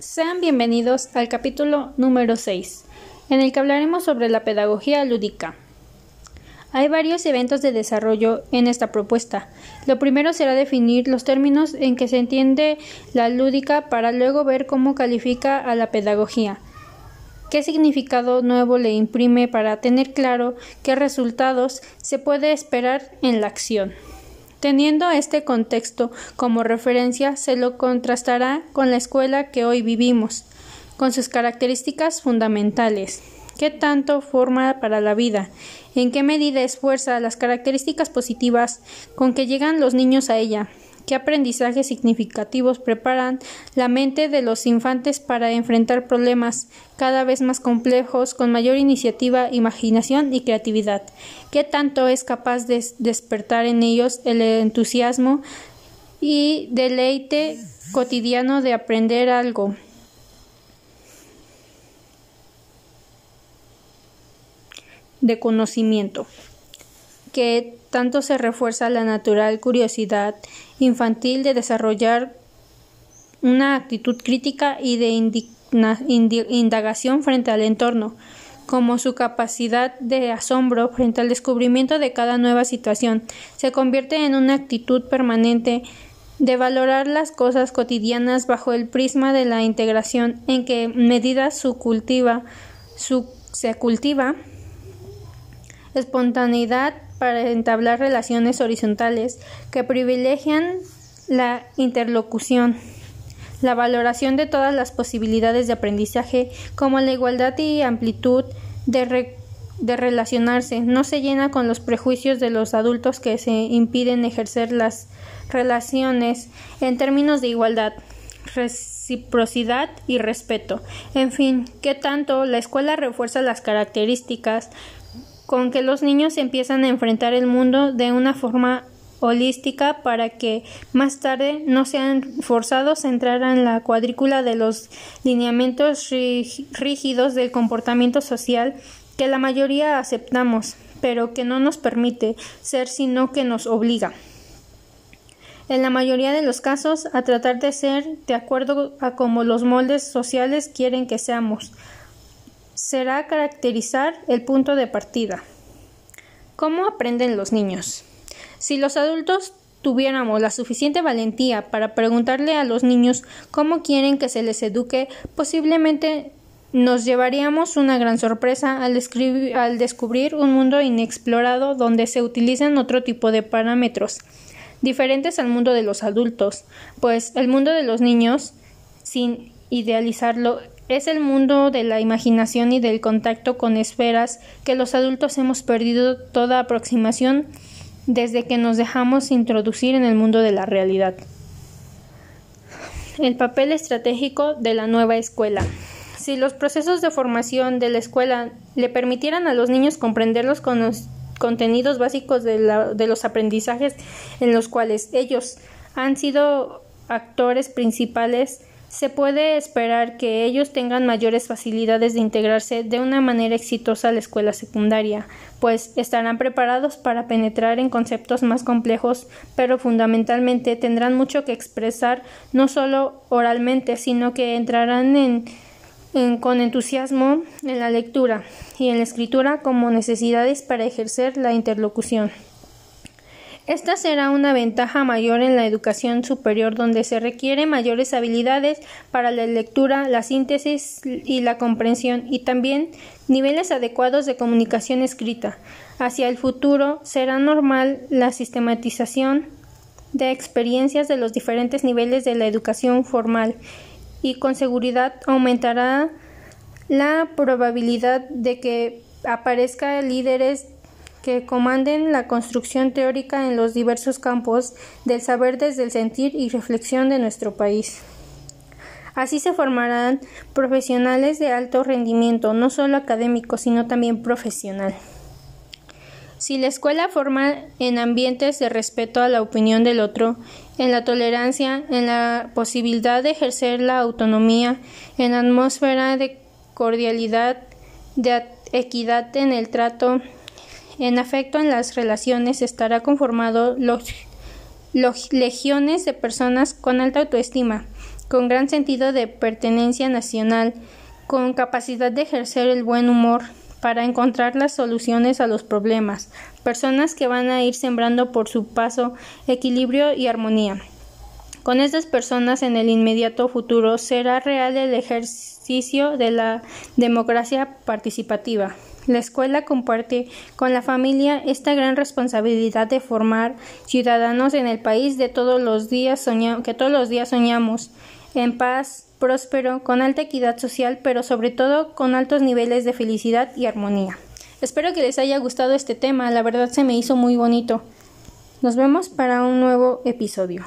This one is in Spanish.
Sean bienvenidos al capítulo número 6, en el que hablaremos sobre la pedagogía lúdica. Hay varios eventos de desarrollo en esta propuesta. Lo primero será definir los términos en que se entiende la lúdica para luego ver cómo califica a la pedagogía. ¿Qué significado nuevo le imprime para tener claro qué resultados se puede esperar en la acción? Teniendo este contexto como referencia, se lo contrastará con la escuela que hoy vivimos, con sus características fundamentales. ¿Qué tanto forma para la vida? ¿En qué medida esfuerza las características positivas con que llegan los niños a ella? ¿Qué aprendizajes significativos preparan la mente de los infantes para enfrentar problemas cada vez más complejos con mayor iniciativa, imaginación y creatividad? ¿Qué tanto es capaz de despertar en ellos el entusiasmo y deleite cotidiano de aprender algo? de conocimiento que tanto se refuerza la natural curiosidad infantil de desarrollar una actitud crítica y de indagación frente al entorno, como su capacidad de asombro frente al descubrimiento de cada nueva situación, se convierte en una actitud permanente de valorar las cosas cotidianas bajo el prisma de la integración en que medida su cultiva, su, se cultiva espontaneidad para entablar relaciones horizontales que privilegian la interlocución, la valoración de todas las posibilidades de aprendizaje, como la igualdad y amplitud de, de relacionarse, no se llena con los prejuicios de los adultos que se impiden ejercer las relaciones en términos de igualdad, reciprocidad y respeto. En fin, que tanto la escuela refuerza las características con que los niños empiezan a enfrentar el mundo de una forma holística para que más tarde no sean forzados a entrar en la cuadrícula de los lineamientos rígidos del comportamiento social que la mayoría aceptamos, pero que no nos permite ser sino que nos obliga. En la mayoría de los casos a tratar de ser de acuerdo a como los moldes sociales quieren que seamos, será caracterizar el punto de partida. ¿Cómo aprenden los niños? Si los adultos tuviéramos la suficiente valentía para preguntarle a los niños cómo quieren que se les eduque, posiblemente nos llevaríamos una gran sorpresa al, descubrir un mundo inexplorado donde se utilizan otro tipo de parámetros, diferentes al mundo de los adultos, pues el mundo de los niños, sin idealizarlo, es el mundo de la imaginación y del contacto con esferas que los adultos hemos perdido toda aproximación desde que nos dejamos introducir en el mundo de la realidad. El papel estratégico de la nueva escuela. Si los procesos de formación de la escuela le permitieran a los niños comprender los contenidos básicos de, los aprendizajes en los cuales ellos han sido actores principales, se puede esperar que ellos tengan mayores facilidades de integrarse de una manera exitosa a la escuela secundaria, pues estarán preparados para penetrar en conceptos más complejos, pero fundamentalmente tendrán mucho que expresar no solo oralmente, sino que entrarán en, con entusiasmo en la lectura y en la escritura como necesidades para ejercer la interlocución. Esta será una ventaja mayor en la educación superior donde se requieren mayores habilidades para la lectura, la síntesis y la comprensión y también niveles adecuados de comunicación escrita. Hacia el futuro será normal la sistematización de experiencias de los diferentes niveles de la educación formal y con seguridad aumentará la probabilidad de que aparezcan líderes que comanden la construcción teórica en los diversos campos del saber desde el sentir y reflexión de nuestro país. Así se formarán profesionales de alto rendimiento, no solo académico, sino también profesional. Si la escuela forma en ambientes de respeto a la opinión del otro, en la tolerancia, en la posibilidad de ejercer la autonomía, en atmósfera de cordialidad, de equidad en el trato, en afecto en las relaciones estará conformado los, legiones de personas con alta autoestima, con gran sentido de pertenencia nacional, con capacidad de ejercer el buen humor para encontrar las soluciones a los problemas, personas que van a ir sembrando por su paso equilibrio y armonía. Con estas personas en el inmediato futuro será real el ejercicio de la democracia participativa. La escuela comparte con la familia esta gran responsabilidad de formar ciudadanos en el país de todos los días que todos los días soñamos, en paz, próspero, con alta equidad social, pero sobre todo con altos niveles de felicidad y armonía. Espero que les haya gustado este tema, la verdad se me hizo muy bonito. Nos vemos para un nuevo episodio.